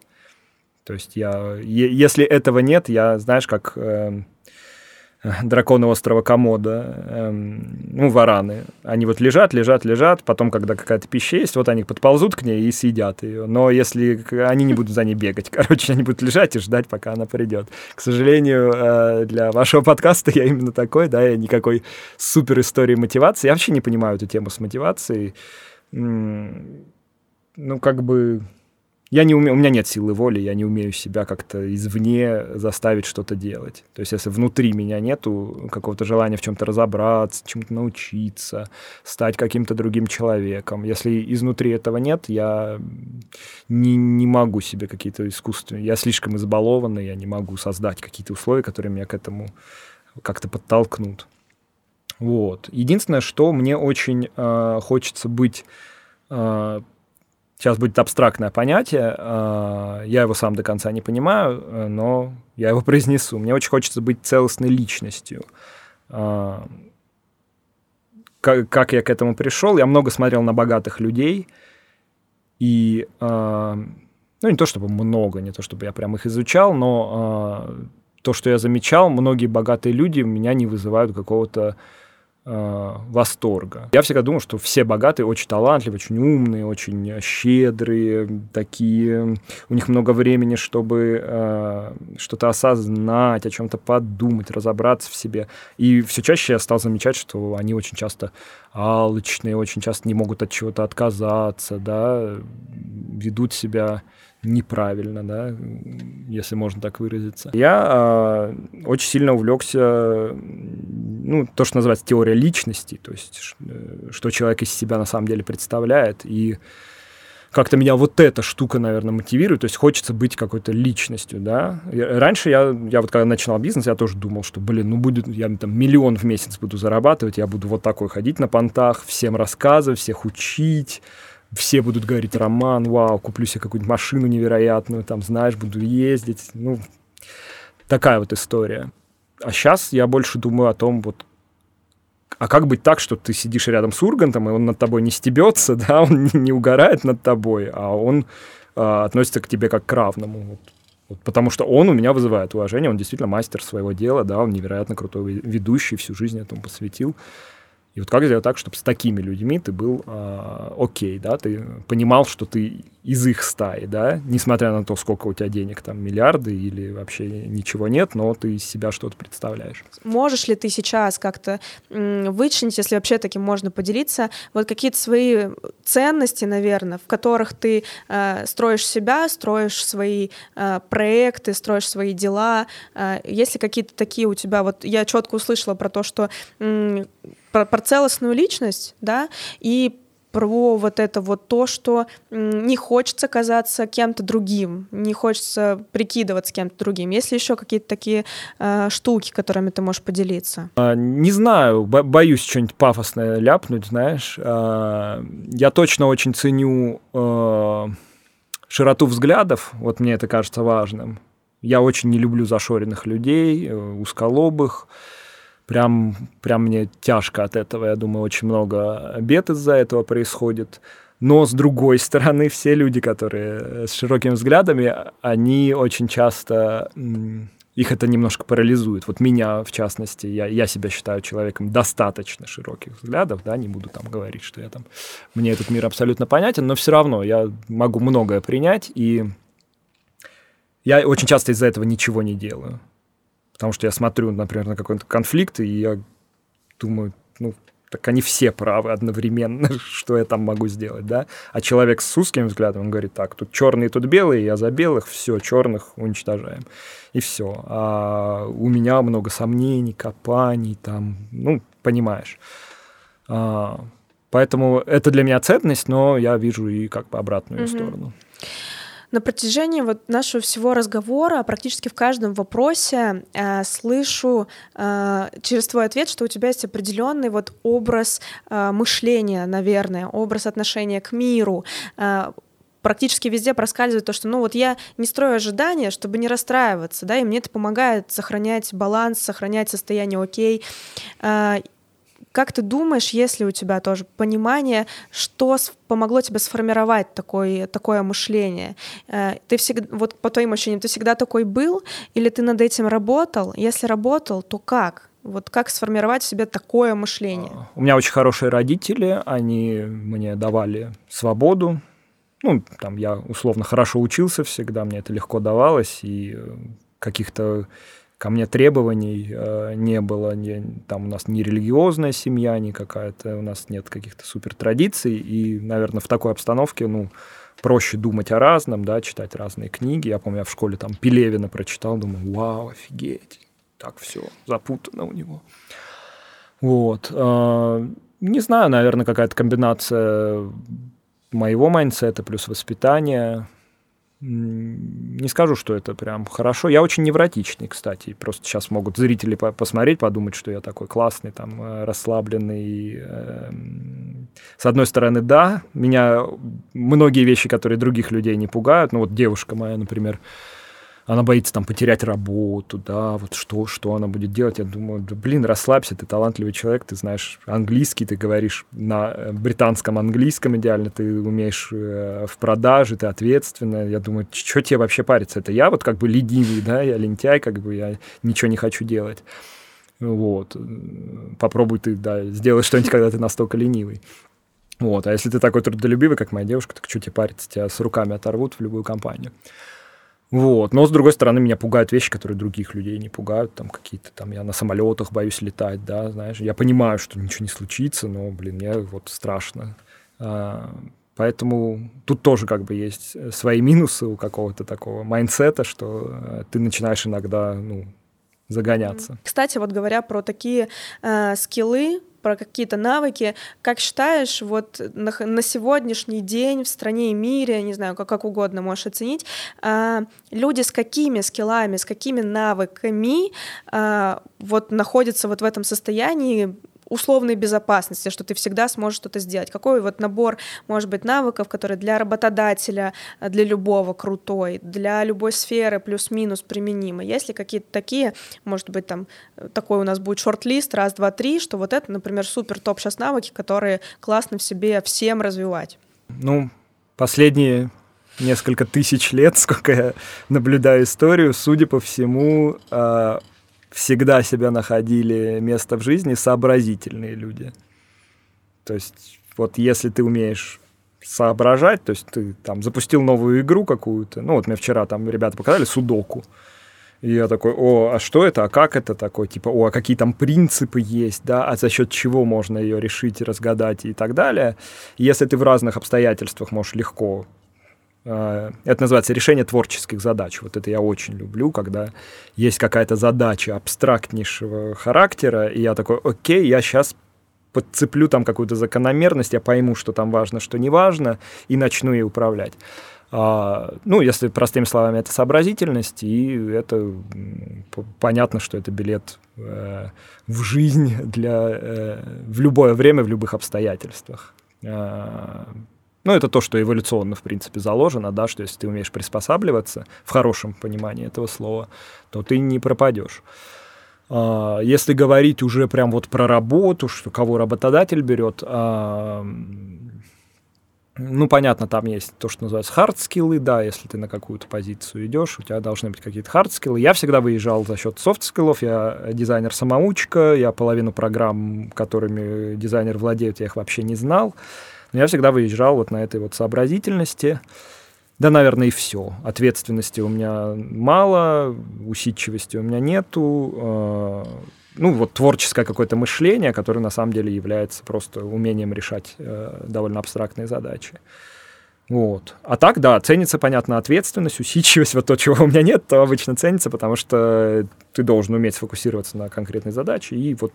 То есть я, если этого нет, я, знаешь, как э, драконы острова Комода, э, ну, вараны, они вот лежат, лежат, лежат, потом, когда какая-то пища есть, вот они подползут к ней и съедят ее. Но если они не будут за ней бегать, короче, они будут лежать и ждать, пока она придет. К сожалению, э, для вашего подкаста я именно такой, да, я никакой супер истории мотивации. Я вообще не понимаю эту тему с мотивацией ну, как бы я не умею, у меня нет силы воли, я не умею себя как-то извне заставить что-то делать. То есть если внутри меня нету какого-то желания в чем-то разобраться, чему-то научиться, стать каким-то другим человеком, если изнутри этого нет, я не, не могу себе какие-то искусственные... Я слишком избалованный, я не могу создать какие-то условия, которые меня к этому как-то подтолкнут. Вот. Единственное, что мне очень э, хочется быть э, сейчас будет абстрактное понятие, а, я его сам до конца не понимаю, э, но я его произнесу. Мне очень хочется быть целостной личностью. А, как, я к этому пришел? Я много смотрел на богатых людей, и, а, ну, не то чтобы много, не то чтобы я прям их изучал, но то, что я замечал, многие богатые люди меня не вызывают какого-то э, восторга. Я всегда думал, что все богатые очень талантливые, очень умные, очень щедрые, такие, у них много времени, чтобы э, что-то осознать, о чем-то подумать, разобраться в себе. И все чаще я стал замечать, что они очень часто алчные, очень часто не могут от чего-то отказаться, да, ведут себя неправильно, да, если можно так выразиться. Я э, очень сильно увлекся, ну, то, что называется теория личности, то есть э, что человек из себя на самом деле представляет, и как-то меня вот эта штука, наверное, мотивирует, то есть хочется быть какой-то личностью, да. И раньше я, я вот когда начинал бизнес, я тоже думал, что, блин, ну будет, я там миллион в месяц буду зарабатывать, я буду вот такой ходить на понтах, всем рассказывать, всех учить, все будут говорить, Роман, вау, куплю себе какую-нибудь машину невероятную, там, знаешь, буду ездить. Ну, такая вот история. А сейчас я больше думаю о том, вот, а как быть так, что ты сидишь рядом с Ургантом, и он над тобой не стебется, да, он не, угорает над тобой, а он а, относится к тебе как к равному. Вот. Вот, потому что он у меня вызывает уважение, он действительно мастер своего дела, да, он невероятно крутой ведущий, всю жизнь этому посвятил. И вот как сделать так, чтобы с такими людьми ты был э, окей, да, ты понимал, что ты из их стаи, да, несмотря на то, сколько у тебя денег, там, миллиарды или вообще ничего нет, но ты из себя что-то представляешь. Можешь ли ты сейчас как-то вычленить, если вообще таким можно поделиться, вот какие-то свои ценности, наверное, в которых ты э, строишь себя, строишь свои э, проекты, строишь свои дела, э, есть ли какие-то такие у тебя, вот я четко услышала про то, что про, про целостную личность, да, и про вот это вот то, что не хочется казаться кем-то другим, не хочется прикидываться кем-то другим. Есть ли еще какие-то такие э, штуки, которыми ты можешь поделиться? А, не знаю, бо- боюсь что-нибудь пафосное ляпнуть, знаешь. А, я точно очень ценю а, широту взглядов, вот мне это кажется важным. Я очень не люблю зашоренных людей, э, узколобых прям, прям мне тяжко от этого. Я думаю, очень много бед из-за этого происходит. Но с другой стороны, все люди, которые с широкими взглядами, они очень часто их это немножко парализует. Вот меня, в частности, я, я себя считаю человеком достаточно широких взглядов, да, не буду там говорить, что я там, мне этот мир абсолютно понятен, но все равно я могу многое принять, и я очень часто из-за этого ничего не делаю. Потому что я смотрю, например, на какой-то конфликт, и я думаю, ну, так они все правы одновременно, что я там могу сделать, да? А человек с узким взглядом, он говорит, так, тут черные, тут белые, я за белых, все, черных уничтожаем. И все. А у меня много сомнений, копаний, там, ну, понимаешь. А, поэтому это для меня ценность, но я вижу и как бы обратную mm-hmm. сторону. На протяжении вот нашего всего разговора практически в каждом вопросе э, слышу э, через твой ответ, что у тебя есть определенный вот образ э, мышления, наверное, образ отношения к миру. Э, практически везде проскальзывает то, что ну вот я не строю ожидания, чтобы не расстраиваться, да, и мне это помогает сохранять баланс, сохранять состояние окей. Как ты думаешь, если у тебя тоже понимание, что помогло тебе сформировать такое, такое мышление? Э, ты всегда, вот по твоим ощущениям, ты всегда такой был, или ты над этим работал? Если работал, то как? Вот как сформировать в себе такое мышление? У меня очень хорошие родители, они мне давали свободу. Ну, там я условно хорошо учился всегда, мне это легко давалось, и э, каких-то ко мне требований э, не было, не, там у нас не религиозная семья, ни какая-то, у нас нет каких-то супер традиций, и, наверное, в такой обстановке, ну, проще думать о разном, да, читать разные книги. Я помню, я в школе там Пелевина прочитал, думаю, вау, офигеть, так все запутано у него. Вот. А, не знаю, наверное, какая-то комбинация моего майндсета плюс воспитания. Не скажу, что это прям хорошо. Я очень невротичный, кстати. Просто сейчас могут зрители посмотреть, подумать, что я такой классный, там, э, расслабленный. Эм, с одной стороны, да, меня многие вещи, которые других людей не пугают. Ну вот девушка моя, например, она боится там потерять работу, да, вот что, что она будет делать. Я думаю, да, блин, расслабься, ты талантливый человек, ты знаешь английский, ты говоришь на э, британском английском идеально, ты умеешь э, в продаже, ты ответственная. Я думаю, что тебе вообще париться? Это я вот как бы ленивый, да, я лентяй, как бы я ничего не хочу делать. Вот. Попробуй ты, да, сделать что-нибудь, когда ты настолько ленивый. Вот. А если ты такой трудолюбивый, как моя девушка, так что тебе париться? Тебя с руками оторвут в любую компанию. Вот. Но, с другой стороны, меня пугают вещи, которые других людей не пугают. Там какие-то там, я на самолетах боюсь летать, да, знаешь. Я понимаю, что ничего не случится, но, блин, мне вот страшно. А, поэтому тут тоже как бы есть свои минусы у какого-то такого майнсета, что э, ты начинаешь иногда, ну, загоняться. Кстати, вот говоря про такие э, скиллы, про какие-то навыки. Как считаешь, вот на, на сегодняшний день в стране и мире, не знаю, как, как угодно можешь оценить, э, люди с какими скиллами, с какими навыками э, вот находятся вот в этом состоянии условной безопасности, что ты всегда сможешь что-то сделать. Какой вот набор, может быть, навыков, которые для работодателя, для любого крутой, для любой сферы плюс-минус применимы. Есть ли какие-то такие, может быть, там такой у нас будет шорт-лист, раз, два, три, что вот это, например, супер топ-6 навыки, которые классно в себе всем развивать? Ну, последние несколько тысяч лет, сколько я наблюдаю историю, судя по всему, а, всегда себя находили место в жизни сообразительные люди. То есть вот если ты умеешь соображать, то есть ты там запустил новую игру какую-то, ну вот мне вчера там ребята показали судоку, и я такой, о, а что это, а как это такое, типа, о, а какие там принципы есть, да, а за счет чего можно ее решить, разгадать и так далее. Если ты в разных обстоятельствах можешь легко это называется решение творческих задач. Вот это я очень люблю, когда есть какая-то задача абстрактнейшего характера, и я такой, окей, я сейчас подцеплю там какую-то закономерность, я пойму, что там важно, что не важно, и начну ей управлять. А, ну, если простыми словами, это сообразительность, и это понятно, что это билет э, в жизнь для, э, в любое время, в любых обстоятельствах. Ну, это то, что эволюционно, в принципе, заложено, да, что если ты умеешь приспосабливаться, в хорошем понимании этого слова, то ты не пропадешь. А, если говорить уже прям вот про работу, что кого работодатель берет, а, ну, понятно, там есть то, что называется хард-скиллы, да, если ты на какую-то позицию идешь, у тебя должны быть какие-то хард-скиллы. Я всегда выезжал за счет софт-скиллов, я дизайнер-самоучка, я половину программ, которыми дизайнер владеет, я их вообще не знал. Но я всегда выезжал вот на этой вот сообразительности. Да, наверное, и все. Ответственности у меня мало, усидчивости у меня нету. Э, ну, вот творческое какое-то мышление, которое на самом деле является просто умением решать э, довольно абстрактные задачи. Вот. А так, да, ценится, понятно, ответственность, усидчивость, вот то, чего у меня нет, то обычно ценится, потому что ты должен уметь сфокусироваться на конкретной задаче и вот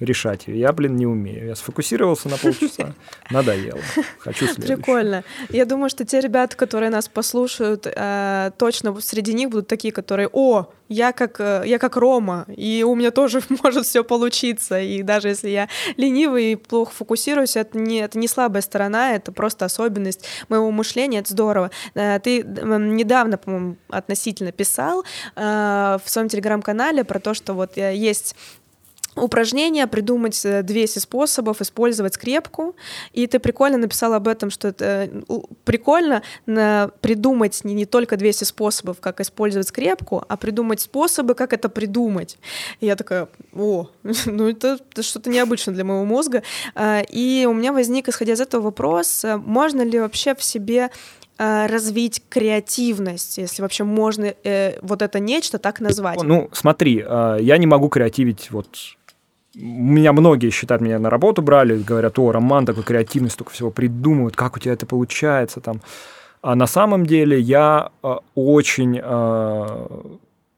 решать ее. Я, блин, не умею. Я сфокусировался на полчаса, надоело. Хочу следующий. Прикольно. Я думаю, что те ребята, которые нас послушают, э, точно среди них будут такие, которые, о, я как, э, я как Рома, и у меня тоже может все получиться. И даже если я ленивый и плохо фокусируюсь, это не, это не слабая сторона, это просто особенность моего мышления, это здорово. Э, ты недавно, по-моему, относительно писал в своем телеграм-канале про то, что вот есть упражнение придумать 200 э, способов использовать скрепку, и ты прикольно написал об этом, что это э, прикольно придумать не, не только 200 способов, как использовать скрепку, а придумать способы, как это придумать. И я такая, о, ну это, это что-то необычное для моего мозга. А, и у меня возник, исходя из этого вопрос, э, можно ли вообще в себе развить креативность, если вообще можно э, вот это нечто так назвать? Ну, смотри, я не могу креативить вот меня многие считают, меня на работу брали, говорят, о, Роман такой креативный, столько всего придумывает, как у тебя это получается там. А на самом деле я э, очень э,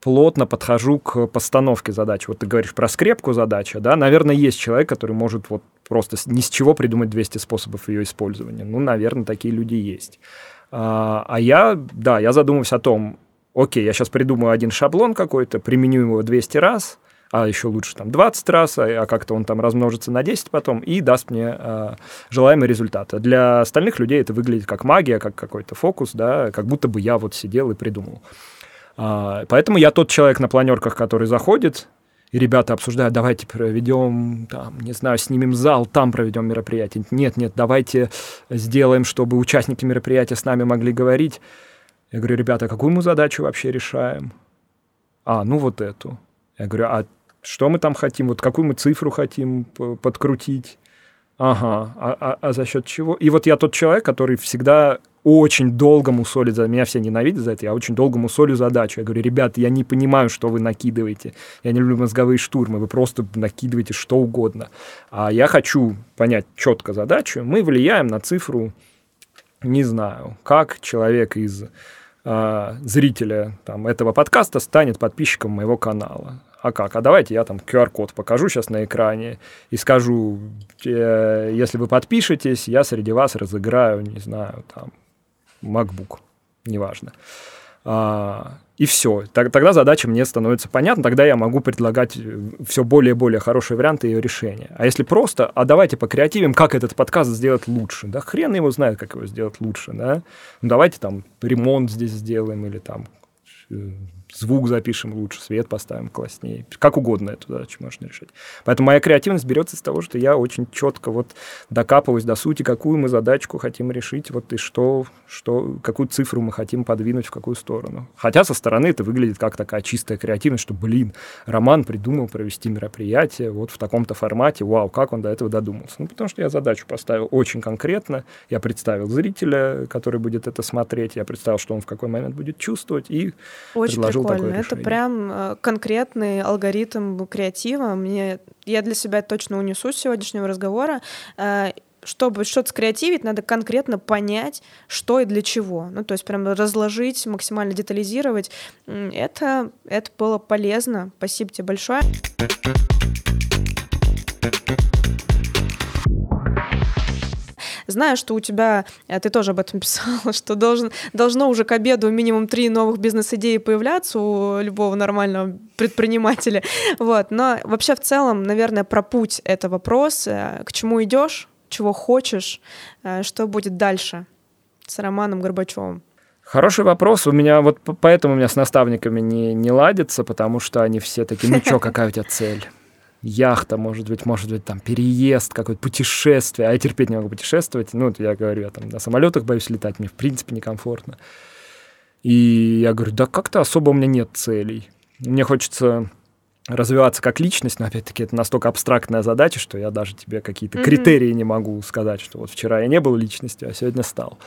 плотно подхожу к постановке задачи. Вот ты говоришь про скрепку задачи, да, наверное, есть человек, который может вот просто ни с чего придумать 200 способов ее использования. Ну, наверное, такие люди есть. А, а я, да, я задумываюсь о том, окей, я сейчас придумаю один шаблон какой-то, применю его 200 раз, а еще лучше там 20 раз, а, а как-то он там размножится на 10 потом и даст мне а, желаемый результат. А для остальных людей это выглядит как магия, как какой-то фокус, да, как будто бы я вот сидел и придумал. А, поэтому я тот человек на планерках, который заходит, и ребята обсуждают, давайте проведем, там, не знаю, снимем зал, там проведем мероприятие. Нет, нет, давайте сделаем, чтобы участники мероприятия с нами могли говорить. Я говорю, ребята, какую мы задачу вообще решаем? А, ну вот эту. Я говорю, а что мы там хотим, вот какую мы цифру хотим подкрутить? Ага, а, а, а за счет чего? И вот я тот человек, который всегда очень долго мусолит за меня все ненавидят за это, я очень долго мусолю задачу. Я говорю, ребята, я не понимаю, что вы накидываете. Я не люблю мозговые штурмы, вы просто накидываете что угодно. А я хочу понять четко задачу. Мы влияем на цифру, не знаю, как человек из э, зрителя там, этого подкаста станет подписчиком моего канала а как? А давайте я там QR-код покажу сейчас на экране и скажу, э, если вы подпишетесь, я среди вас разыграю, не знаю, там, MacBook, неважно. А, и все. Тогда задача мне становится понятна, тогда я могу предлагать э, все более и более хорошие варианты ее решения. А если просто, а давайте покреативим, как этот подкаст сделать лучше, да хрен его знает, как его сделать лучше, да, ну давайте там ремонт здесь сделаем или там э, звук запишем лучше, свет поставим класснее. Как угодно эту задачу можно решить. Поэтому моя креативность берется из того, что я очень четко вот докапываюсь до сути, какую мы задачку хотим решить, вот и что, что, какую цифру мы хотим подвинуть в какую сторону. Хотя со стороны это выглядит как такая чистая креативность, что, блин, Роман придумал провести мероприятие вот в таком-то формате, вау, как он до этого додумался. Ну, потому что я задачу поставил очень конкретно, я представил зрителя, который будет это смотреть, я представил, что он в какой момент будет чувствовать, и очень предложил предложил прикольно. такое Это прям э, конкретный алгоритм креатива. Мне, я для себя точно унесу с сегодняшнего разговора э, чтобы что-то скреативить, надо конкретно понять, что и для чего. Ну, то есть прям разложить, максимально детализировать. Это, это было полезно. Спасибо тебе большое. Знаю, что у тебя, э, ты тоже об этом писала, что должен, должно уже к обеду минимум три новых бизнес-идеи появляться у любого нормального предпринимателя. Вот. Но вообще в целом, наверное, про путь это вопрос. К чему идешь, чего хочешь, э, что будет дальше с Романом Горбачевым? Хороший вопрос. У меня вот поэтому у меня с наставниками не, не ладится, потому что они все такие, ну что, какая у тебя цель? Яхта, может быть, может быть, там, переезд, какое-то путешествие. А я терпеть не могу путешествовать. Ну, я говорю, я там на самолетах боюсь летать, мне, в принципе, некомфортно. И я говорю, да как-то особо у меня нет целей. Мне хочется развиваться как личность, но опять-таки это настолько абстрактная задача, что я даже тебе какие-то mm-hmm. критерии не могу сказать, что вот вчера я не был личностью, а сегодня стал.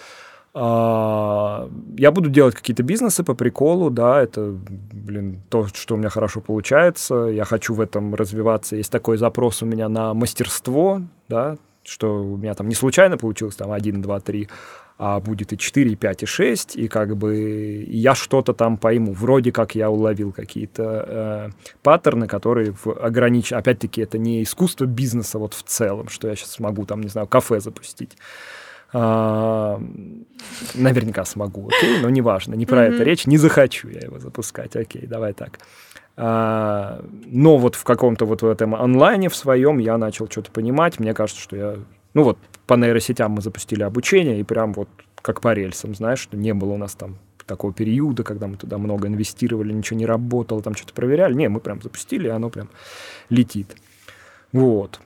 А, я буду делать какие-то бизнесы по приколу, да, это, блин, то, что у меня хорошо получается, я хочу в этом развиваться. Есть такой запрос у меня на мастерство, да, что у меня там не случайно получилось там 1, 2, 3, а будет и 4, и 5, и 6, и как бы я что-то там пойму. Вроде как я уловил какие-то э, паттерны, которые в. Опять-таки, это не искусство бизнеса вот в целом, что я сейчас смогу там, не знаю, кафе запустить. А, наверняка смогу, окей, но неважно, не про это речь, не захочу я его запускать, окей, давай так. А, но вот в каком-то вот в этом онлайне в своем я начал что-то понимать, мне кажется, что я, ну вот по нейросетям мы запустили обучение, и прям вот как по рельсам, знаешь, что не было у нас там такого периода, когда мы туда много инвестировали, ничего не работало, там что-то проверяли. Не, мы прям запустили, и оно прям летит. Вот.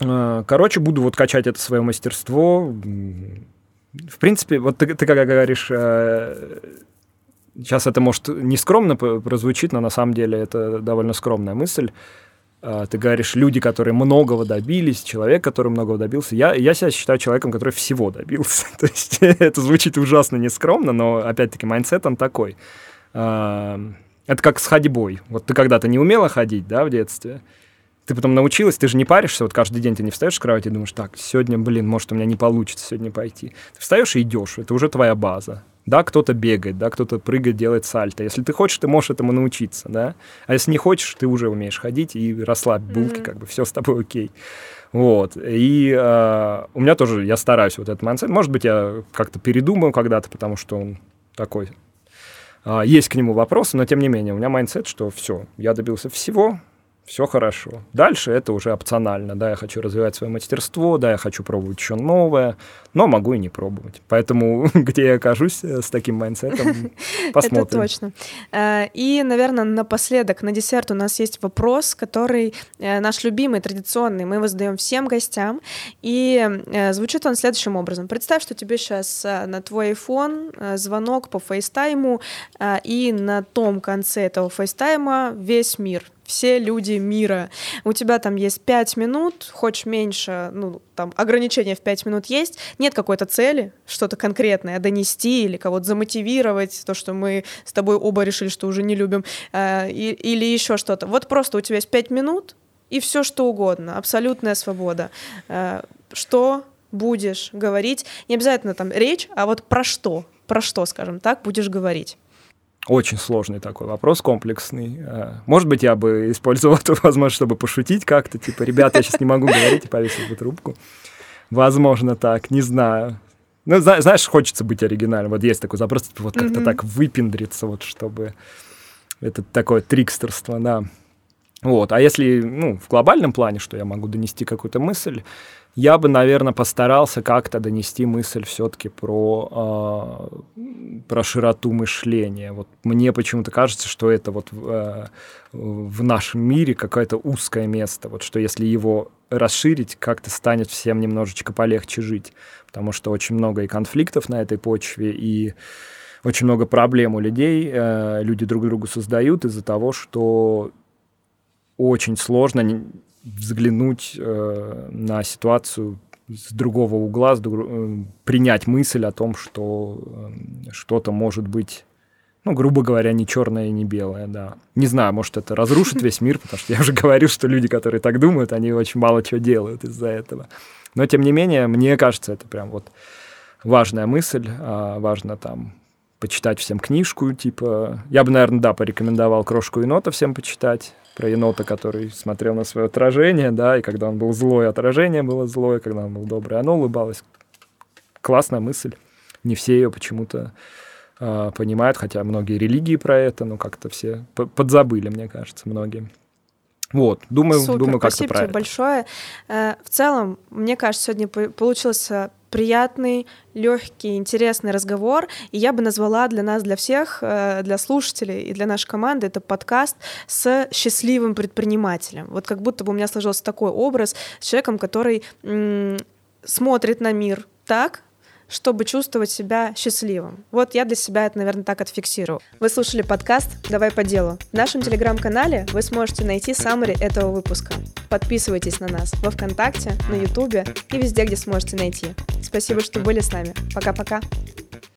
А, короче, буду вот качать это свое мастерство. В принципе, вот ты, ты как говоришь, сейчас э, это может не скромно прозвучит, но на самом деле это довольно скромная мысль. А, ты говоришь, люди, которые многого добились, человек, который многого добился. Я, я себя считаю человеком, который всего добился. То есть это звучит ужасно нескромно, но опять-таки mindset он такой. Это как с ходьбой. Вот ты когда-то не умела ходить, да, в детстве, ты потом научилась, ты же не паришься, вот каждый день ты не встаешь с кровати и думаешь, так, сегодня, блин, может, у меня не получится сегодня пойти. Ты встаешь и идешь, это уже твоя база. Да, кто-то бегает, да, кто-то прыгает, делает сальто. Если ты хочешь, ты можешь этому научиться, да. А если не хочешь, ты уже умеешь ходить и расслабь булки, mm-hmm. как бы все с тобой окей. Вот. И э, у меня тоже, я стараюсь вот этот mindset. Может быть, я как-то передумаю когда-то, потому что он такой. Э, есть к нему вопросы, но тем не менее, у меня mindset, что все, я добился всего, все хорошо. Дальше это уже опционально. Да, я хочу развивать свое мастерство, да, я хочу пробовать еще новое, но могу и не пробовать. Поэтому где я окажусь э, с таким майндсетом, посмотрим. Это точно. Э, и, наверное, напоследок, на десерт у нас есть вопрос, который э, наш любимый, традиционный, мы его задаем всем гостям, и звучит он следующим образом. Представь, что тебе сейчас на твой iPhone звонок по фейстайму, и на том конце этого фейстайма весь мир — все люди мира. У тебя там есть пять минут, хочешь меньше, ну, там ограничение в пять минут есть, нет какой-то цели, что-то конкретное донести или кого-то замотивировать, то, что мы с тобой оба решили, что уже не любим, э, и, или еще что-то. Вот просто у тебя есть пять минут, и все что угодно, абсолютная свобода. Э, что будешь говорить? Не обязательно там речь, а вот про что, про что, скажем так, будешь говорить. Очень сложный такой вопрос, комплексный. Э, может быть, я бы использовал эту возможность, чтобы пошутить как-то, типа, ребята, я сейчас не могу говорить, и повесил бы трубку. Возможно, так, не знаю. Ну, знаешь, хочется быть оригинальным. Вот есть такой запрос, типа, вот как-то mm-hmm. так выпендриться, вот чтобы... Это такое трикстерство, да. Вот. А если, ну, в глобальном плане, что я могу донести какую-то мысль, я бы, наверное, постарался как-то донести мысль все-таки про, э, про широту мышления. Вот мне почему-то кажется, что это вот э, в нашем мире какое-то узкое место, вот что если его расширить, как-то станет всем немножечко полегче жить, потому что очень много и конфликтов на этой почве, и очень много проблем у людей, э, люди друг другу создают из-за того, что очень сложно взглянуть э, на ситуацию с другого угла, с друг... Э, принять мысль о том, что э, что-то может быть, ну, грубо говоря, не черное и не белое, да. Не знаю, может, это разрушит весь мир, потому что я уже говорю, что люди, которые так думают, они очень мало чего делают из-за этого. Но, тем не менее, мне кажется, это прям вот важная мысль, а, важно там почитать всем книжку, типа... Я бы, наверное, да, порекомендовал «Крошку енота» всем почитать про енота, который смотрел на свое отражение, да, и когда он был злой, отражение было злое, когда он был добрый, оно улыбалось. Классная мысль. Не все ее почему-то э, понимают, хотя многие религии про это, но как-то все подзабыли, мне кажется, многие. Вот, думаю, Супер, думаю, как-то спасибо тебе большое. Э, в целом, мне кажется, сегодня получился приятный, легкий, интересный разговор. И я бы назвала для нас, для всех, э, для слушателей и для нашей команды это подкаст с счастливым предпринимателем. Вот как будто бы у меня сложился такой образ с человеком, который смотрит на мир так, чтобы чувствовать себя счастливым. Вот я для себя это, наверное, так отфиксировал. Вы слушали подкаст «Давай по делу». В нашем телеграм-канале вы сможете найти саммари этого выпуска. Подписывайтесь на нас во Вконтакте, на Ютубе и везде, где сможете найти. Спасибо, что были с нами. Пока-пока.